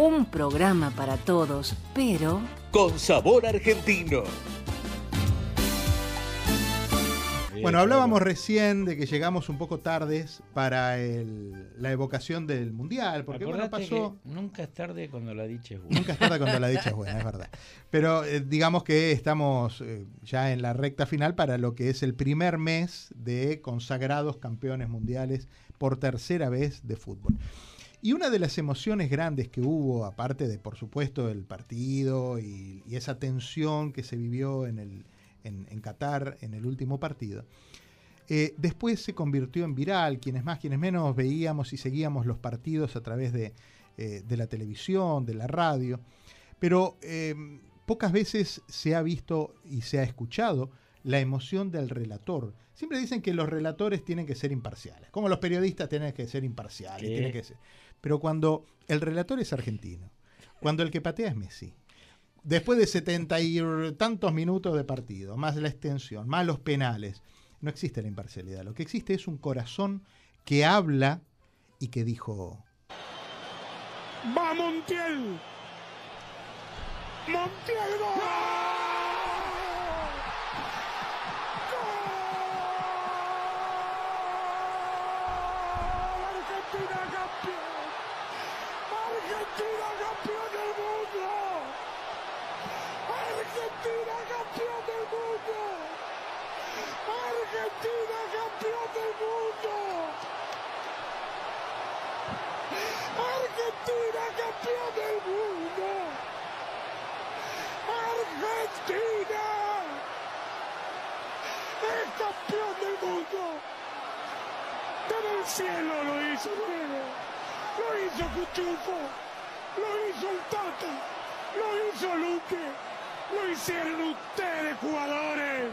Un programa para todos, pero... Con sabor argentino. Bueno, hablábamos recién de que llegamos un poco tardes para la evocación del Mundial, porque bueno, pasó... nunca es tarde cuando la dicha es buena. Nunca es tarde cuando la dicha es buena, es verdad. Pero eh, digamos que estamos eh, ya en la recta final para lo que es el primer mes de consagrados campeones mundiales por tercera vez de fútbol. Y una de las emociones grandes que hubo, aparte de, por supuesto, el partido y, esa tensión que se vivió en, el, en, Qatar en el último partido, eh, después se convirtió en viral. Quienes más, quienes menos veíamos y seguíamos los partidos a través de, eh, la televisión, de la radio. Pero eh, pocas veces se ha visto y se ha escuchado la emoción del relator. Siempre dicen que los relatores tienen que ser imparciales, como los periodistas tienen que ser imparciales. Tienen que ser. Pero cuando el relator es argentino, cuando el que patea es Messi, después de setenta y tantos minutos de partido, más la extensión, más los penales, no existe la imparcialidad. Lo que existe es un corazón que habla y que dijo... ¡Va Montiel! ¡Montiel Argentina campeón del mundo. Argentina es campeón del mundo. Pero el cielo lo hizo luego. Lo hizo Cuchufo. Lo hizo el Tata. Lo hizo Luque. Lo hicieron ustedes, jugadores,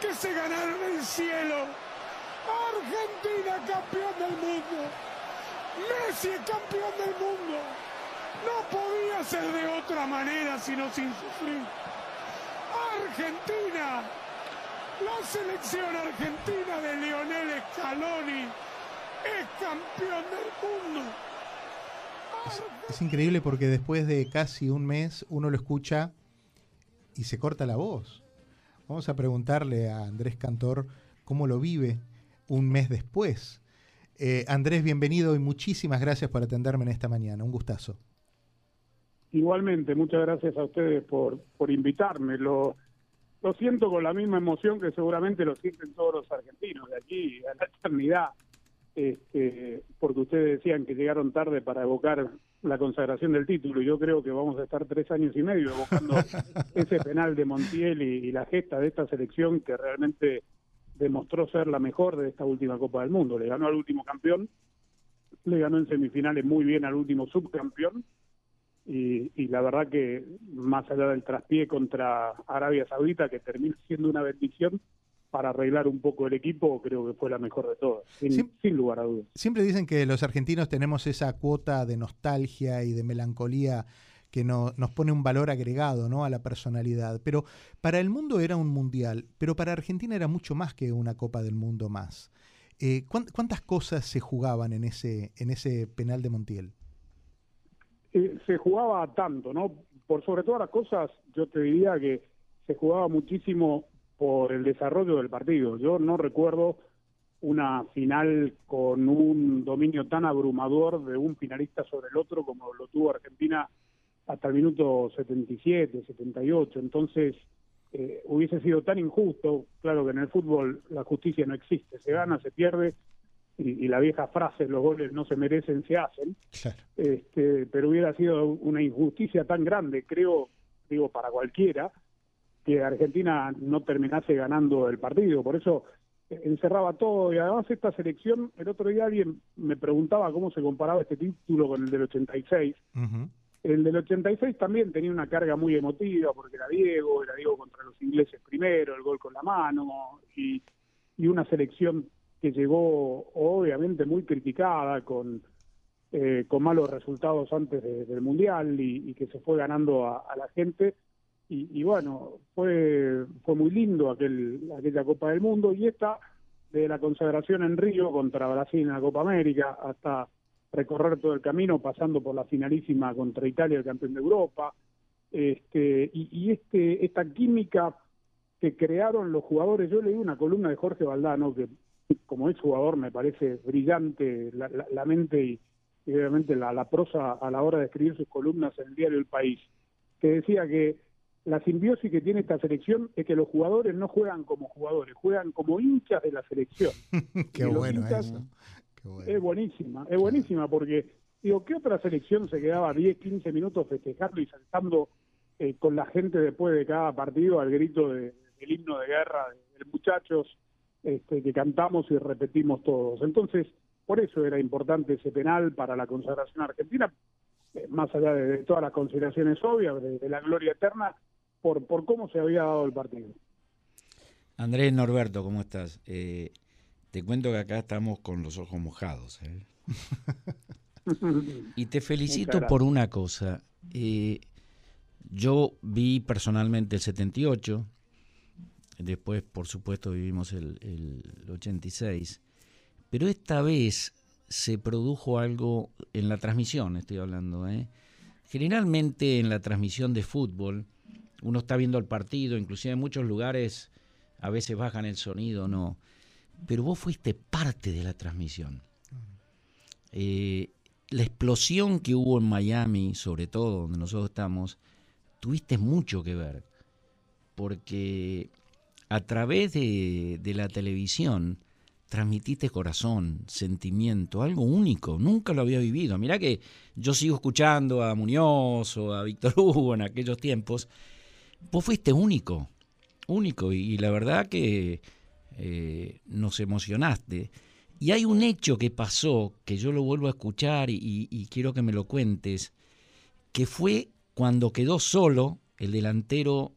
que se ganaron el cielo. Argentina campeón del mundo. Messi es campeón del mundo. No podía ser de otra manera sino sin sufrir. Argentina. La selección argentina de Lionel Scaloni es campeón del mundo. Es, increíble porque después de casi un mes uno lo escucha y se corta la voz. Vamos a preguntarle a Andrés Cantor cómo lo vive un mes después. Eh, Andrés, bienvenido y muchísimas gracias por atenderme en esta mañana. Un gustazo. Igualmente, muchas gracias a ustedes por, por invitarme. Lo, lo siento con la misma emoción que seguramente lo sienten todos los argentinos de aquí a la eternidad, este, porque ustedes decían que llegaron tarde para evocar la consagración del título yo creo que vamos a estar tres años y medio evocando ese penal de Montiel y la gesta de esta selección que realmente demostró ser la mejor de esta última Copa del Mundo. Le ganó al último campeón, le ganó en semifinales muy bien al último subcampeón y, y, la verdad que más allá del traspié contra Arabia Saudita, que termina siendo una bendición para arreglar un poco el equipo, creo que fue la mejor de todas, sin, sin lugar a dudas. Siempre dicen que los argentinos tenemos esa cuota de nostalgia y de melancolía que nos pone un valor agregado ¿no? a la personalidad. Pero para el mundo era un mundial, pero para Argentina era mucho más que una Copa del Mundo más. Eh, ¿Cuántas cosas se jugaban en ese, en ese penal de Montiel? Eh, se jugaba tanto, ¿no? Por sobre todas las cosas, yo te diría que se jugaba muchísimo por el desarrollo del partido. Yo no recuerdo una final con un dominio tan abrumador de un finalista sobre el otro como lo tuvo Argentina hasta el minuto 77, 78. Entonces, eh, hubiese sido tan injusto. Claro que en el fútbol la justicia no existe, se gana, se pierde. Y, la vieja frase, los goles no se merecen, se hacen. Este, pero hubiera sido una injusticia tan grande, creo, digo, para cualquiera, que Argentina no terminase ganando el partido. Por eso encerraba todo y además esta selección, el otro día alguien me preguntaba cómo se comparaba este título con el del 86. Uh el del 86 también tenía una carga muy emotiva porque era Diego, era Diego contra los ingleses primero, el gol con la mano y, una selección que llegó obviamente muy criticada con, eh, con malos resultados antes del Mundial y, que se fue ganando a, la gente. Y, bueno, fue, fue muy lindo aquel, aquella Copa del Mundo y esta de la consagración en Río contra Brasil en la Copa América hasta recorrer todo el camino, pasando por la finalísima contra Italia, el campeón de Europa. Este, y, y este, esta química que crearon los jugadores, yo leí una columna de Jorge Valdano, que como es jugador me parece brillante la, la, la mente y, y obviamente la, la prosa a la hora de escribir sus columnas en el diario El País, que decía que la simbiosis que tiene esta selección es que los jugadores no juegan como jugadores, juegan como hinchas de la selección. Qué bueno eso. Qué bueno. Es buenísima, es buenísima porque, digo, ¿qué otra selección se quedaba 10, 15 minutos festejando y saltando eh, con la gente después de cada partido al grito de- del himno de guerra de, de muchachos este, que cantamos y repetimos todos? Entonces, por eso era importante ese penal para la consagración argentina, eh, más allá de, de todas las consideraciones obvias, de, de la gloria eterna, por, por cómo se había dado el partido. Andrés Norberto, ¿cómo estás? Eh, te cuento que acá estamos con los ojos mojados. ¿eh? Y te felicito por una cosa. Eh, yo vi personalmente el 78, después por supuesto vivimos el, el 86, pero esta vez se produjo algo en la transmisión, estoy hablando. ¿eh? Generalmente en la transmisión de fútbol, uno está viendo el partido, inclusive en muchos lugares a veces bajan el sonido, no. Pero vos fuiste parte de la transmisión. Eh, la explosión que hubo en Miami, sobre todo donde nosotros estamos, tuviste mucho que ver, porque a través de, de la televisión transmitiste corazón, sentimiento, algo único, nunca lo había vivido. Mirá que yo sigo escuchando a Muñoz o a Víctor Hugo en aquellos tiempos, vos fuiste único, único, y, la verdad que eh, nos emocionaste. Y hay un hecho que pasó, que yo lo vuelvo a escuchar y quiero que me lo cuentes, que fue cuando quedó solo el delantero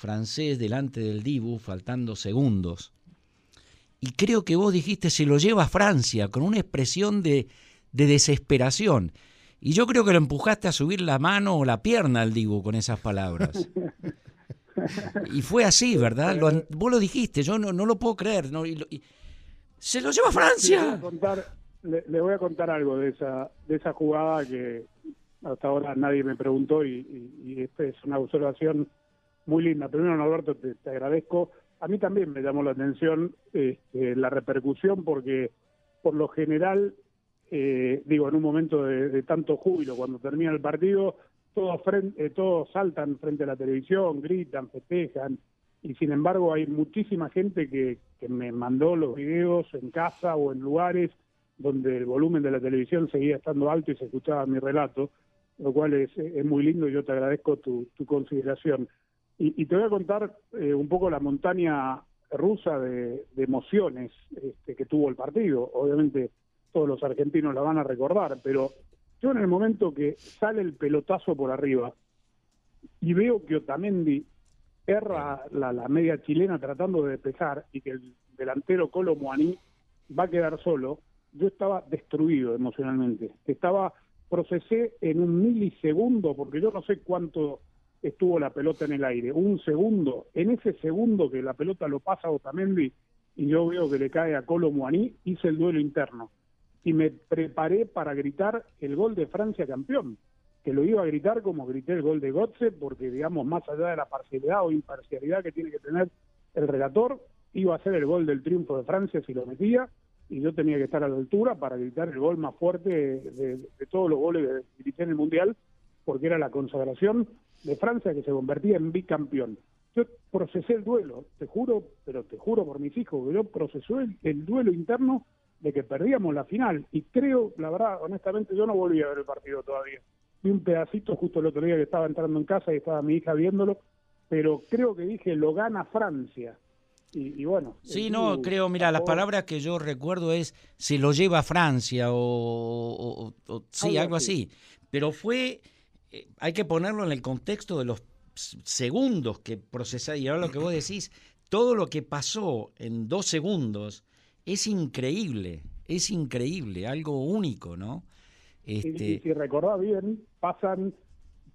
francés delante del Dibu, faltando segundos. Y creo que vos dijiste, se lo lleva a Francia, con una expresión de, de desesperación. Y yo creo que lo empujaste a subir la mano o la pierna al Dibu con esas palabras. Y fue así, ¿verdad? Lo an- vos lo dijiste, yo no, no lo puedo creer. no, y lo- y- ¡Se lo lleva a Le voy a Francia! contar, le, le voy a contar algo de esa, de esa jugada que hasta ahora nadie me preguntó y, y, esta es una observación muy linda. Primero, Norberto, te, te agradezco. A mí también me llamó la atención este, la repercusión porque por lo general, eh, digo, en un momento de, tanto júbilo, cuando termina el partido, todos, fren- eh, todos saltan frente a la televisión, gritan, festejan, y sin embargo hay muchísima gente que, me mandó los videos en casa o en lugares donde el volumen de la televisión seguía estando alto y se escuchaba mi relato, lo cual es, es muy lindo y yo te agradezco tu, consideración. Y, y te voy a contar eh, un poco la montaña rusa de, de emociones este, que tuvo el partido. Obviamente todos los argentinos la van a recordar, pero yo en el momento que sale el pelotazo por arriba y veo que Otamendi erra la, media chilena tratando de despejar y que el delantero Colo Muaní va a quedar solo, yo estaba destruido emocionalmente. Estaba, procesé en un milisegundo, porque yo no sé cuánto estuvo la pelota en el aire, un segundo. En ese segundo que la pelota lo pasa a Otamendi y yo veo que le cae a Colo Muaní, hice el duelo interno y me preparé para gritar el gol de Francia campeón, que lo iba a gritar como grité el gol de Gotze, porque digamos, más allá de la parcialidad o imparcialidad que tiene que tener el relator, iba a ser el gol del triunfo de Francia si lo metía, y yo tenía que estar a la altura para gritar el gol más fuerte de, todos los goles que grité en el Mundial, porque era la consagración de Francia que se convertía en bicampeón. Yo procesé el duelo, te juro, pero te juro por mis hijos, que yo procesé el duelo interno de que perdíamos la final. Y creo, la verdad, honestamente, yo no volví a ver el partido todavía. Vi un pedacito justo el otro día que estaba entrando en casa y estaba mi hija viéndolo, pero creo que dije, lo gana Francia. Y, y bueno. Sí, no, creo, mira, las palabras que yo recuerdo es se lo lleva a Francia o, o- o- sí, Algo algo así. así. Pero fue, eh, hay que ponerlo en el contexto de los segundos que procesar y ahora lo que vos decís, todo lo que pasó en dos segundos es increíble, es increíble, algo único, ¿no? Y- Este, y si recordás bien, pasan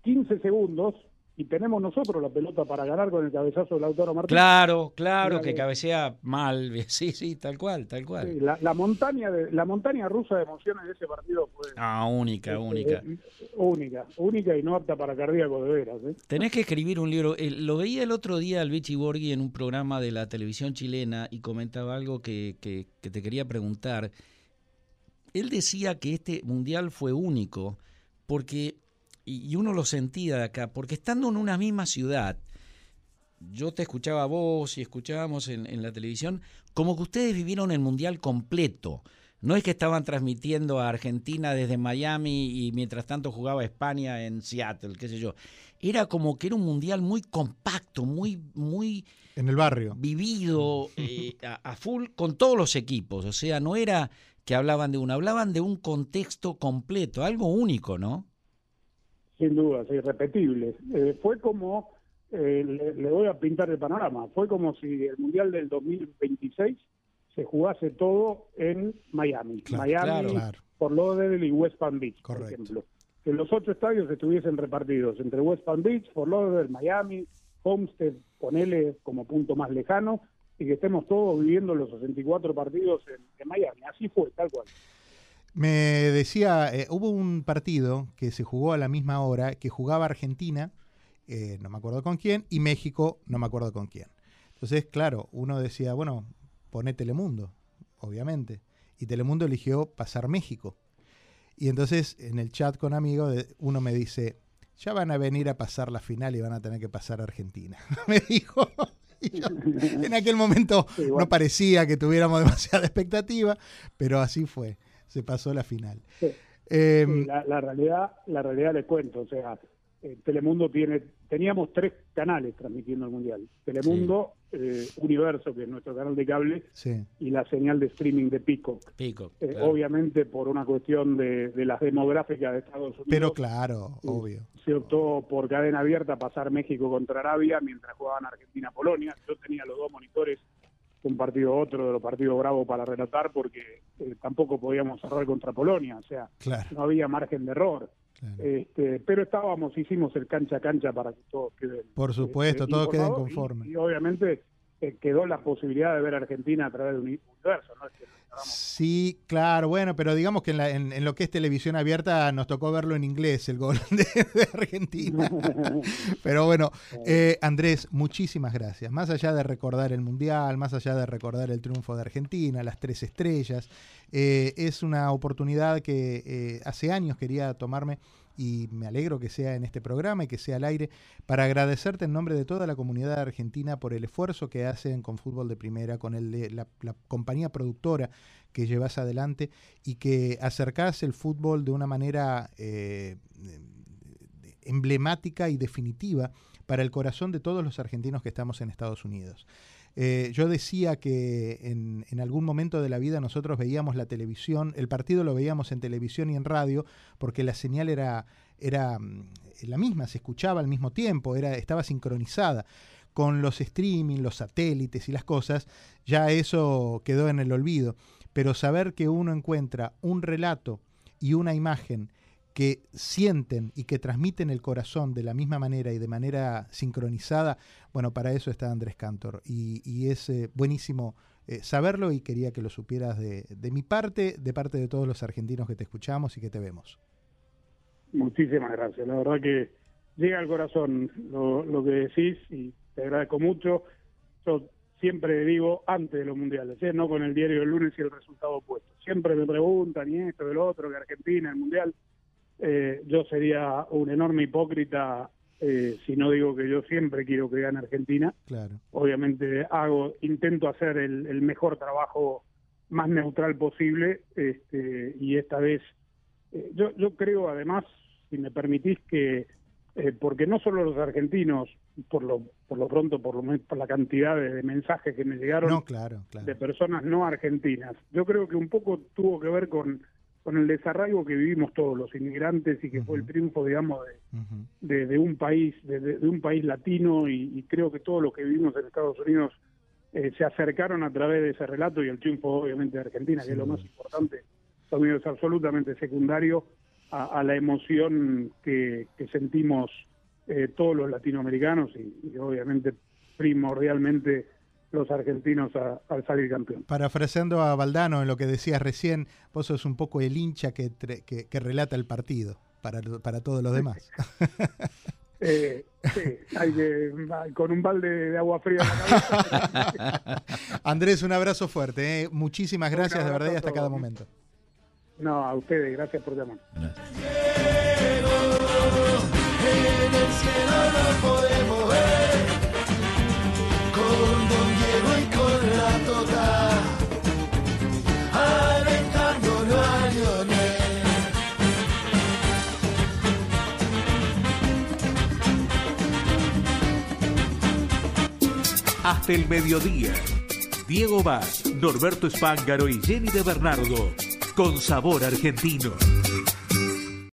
15 segundos y tenemos nosotros la pelota para ganar con el cabezazo de Lautaro Martínez. Claro, claro, que cabecea mal. Sí, sí, tal cual, tal Sí, cual. la, la montaña de, la montaña rusa de emociones de ese partido fue Ah, única, este, única. eh, única, única y no apta para cardíaco de veras. ¿eh? Tenés que escribir un libro. Eh, lo veía el otro día al Vichy Borghi en un programa de la televisión chilena y comentaba algo que, que- que te quería preguntar. Él decía que este mundial fue único porque, y y uno lo sentía de acá, porque estando en una misma ciudad, yo te escuchaba a vos y escuchábamos en, en la televisión, como que ustedes vivieron el mundial completo. No es que estaban transmitiendo a Argentina desde Miami y mientras tanto jugaba España en Seattle, qué sé yo. Era como que era un mundial muy compacto, muy, muy En el barrio. vivido eh, a, a full con todos los equipos. O sea, no era que hablaban de uno, hablaban de un contexto completo, algo único, ¿no? Sin duda, sí, irrepetible. Eh, fue como, eh, le, le voy a pintar el panorama, fue como si el Mundial del 2026 se jugase todo en Miami. Claro, Miami, claro. Fort Lauderdale y West Palm Beach, por Correcto. ejemplo. Que los ocho estadios estuviesen repartidos entre West Palm Beach, Fort Lauderdale, Miami, Homestead, ponele como punto más lejano, y que estemos todos viviendo los 64 partidos en, en Miami. Así fue, tal cual. Me decía, eh, hubo un partido que se jugó a la misma hora, que jugaba Argentina, eh, no me acuerdo con quién, y México, no me acuerdo con quién. Entonces, claro, uno decía, bueno, pone Telemundo, obviamente. Y Telemundo eligió pasar México. Y entonces, en el chat con amigos, uno me dice, ya van a venir a pasar la final y van a tener que pasar Argentina. me dijo. Y yo, en aquel momento no parecía que tuviéramos demasiada expectativa, pero así fue. Se pasó la final. Sí. Eh, Sí, la, la realidad, la realidad les cuento, o sea, eh, Telemundo tiene, teníamos tres canales transmitiendo el mundial: Telemundo, eh, Universo, que es nuestro canal de cable, sí, y la señal de streaming de Peacock. Pico. Eh, claro. Obviamente por una cuestión de, de las demográficas de Estados Unidos. pero claro, obvio. Se optó por cadena abierta pasar México contra Arabia mientras jugaban Argentina-Polonia. Yo tenía los dos monitores, un partido otro de los partidos bravos para relatar porque eh, tampoco podíamos cerrar contra Polonia, o sea, Claro, no había margen de error. claro. Este, pero estábamos, hicimos el cancha a cancha para que todos queden. Por supuesto, este, todos queden y- conformes. Y, obviamente eh, quedó la posibilidad de ver a Argentina a través de un universo, ¿no? Es que Sí, claro, bueno, pero digamos que en, la- en- en lo que es televisión abierta nos tocó verlo en inglés, el gol de, de Argentina. Pero bueno, eh, Andrés, muchísimas gracias. Más allá de recordar el Mundial, más allá de recordar el triunfo de Argentina, las tres estrellas, eh, es una oportunidad que eh, hace años quería tomarme y me alegro que sea en este programa y que sea al aire para agradecerte en nombre de toda la comunidad argentina por el esfuerzo que hacen con Fútbol de Primera, con el de la, compañía productora que llevas adelante y que acercás el fútbol de una manera eh, emblemática y definitiva para el corazón de todos los argentinos que estamos en Estados Unidos. Eh, yo decía que en, en, algún momento de la vida nosotros veíamos la televisión, el partido lo veíamos en televisión y en radio, porque la señal era, era la misma, se escuchaba al mismo tiempo, era, estaba sincronizada. Con los streaming, los satélites y las cosas, ya eso quedó en el olvido. Pero saber que uno encuentra un relato y una imagen que sienten y que transmiten el corazón de la misma manera y de manera sincronizada, bueno, para eso está Andrés Cantor. Y, es eh, buenísimo eh, saberlo y quería que lo supieras de, mi parte, de parte de todos los argentinos que te escuchamos y que te vemos. Muchísimas gracias. La verdad que llega al corazón lo, lo que decís y te agradezco mucho. Yo siempre digo antes de los mundiales, ¿eh? no con el diario del lunes y el resultado opuesto. Siempre me preguntan, y esto, y lo otro, que Argentina, el mundial. Eh, yo sería un enorme hipócrita eh, si no digo que yo siempre quiero que gane Argentina. Claro. Obviamente hago, intento hacer el, el mejor trabajo más neutral posible este, y esta vez eh, yo, yo creo además, si me permitís que eh, porque no solo los argentinos, por lo, por lo pronto, por, lo, por la cantidad de, de, mensajes que me llegaron no, claro, claro. de personas no argentinas, yo creo que un poco tuvo que ver con, con el desarraigo que vivimos todos los inmigrantes y que uh -huh. fue el triunfo, digamos, de, uh -huh. de, de un país, de, de, un país latino y, y, creo que todos los que vivimos en Estados Unidos eh, se acercaron a través de ese relato y el triunfo, obviamente, de Argentina, sí. que es lo más importante, Estados Unidos es absolutamente secundario a, a la emoción que, que sentimos eh, todos los latinoamericanos y, obviamente primordialmente los argentinos al salir campeón. Parafraseando a Valdano en lo que decías recién, vos sos un poco el hincha que, que, relata el partido para, para todos los demás. Eh, sí, hay que, con un balde de agua fría en la cabeza. Andrés, un abrazo fuerte. ¿eh? Muchísimas gracias, de verdad, y hasta cada momento. No, a ustedes, gracias por llamar. El mediodía. Diego Vaz, Norberto Espángaro y Jenny de Bernardo, con sabor argentino.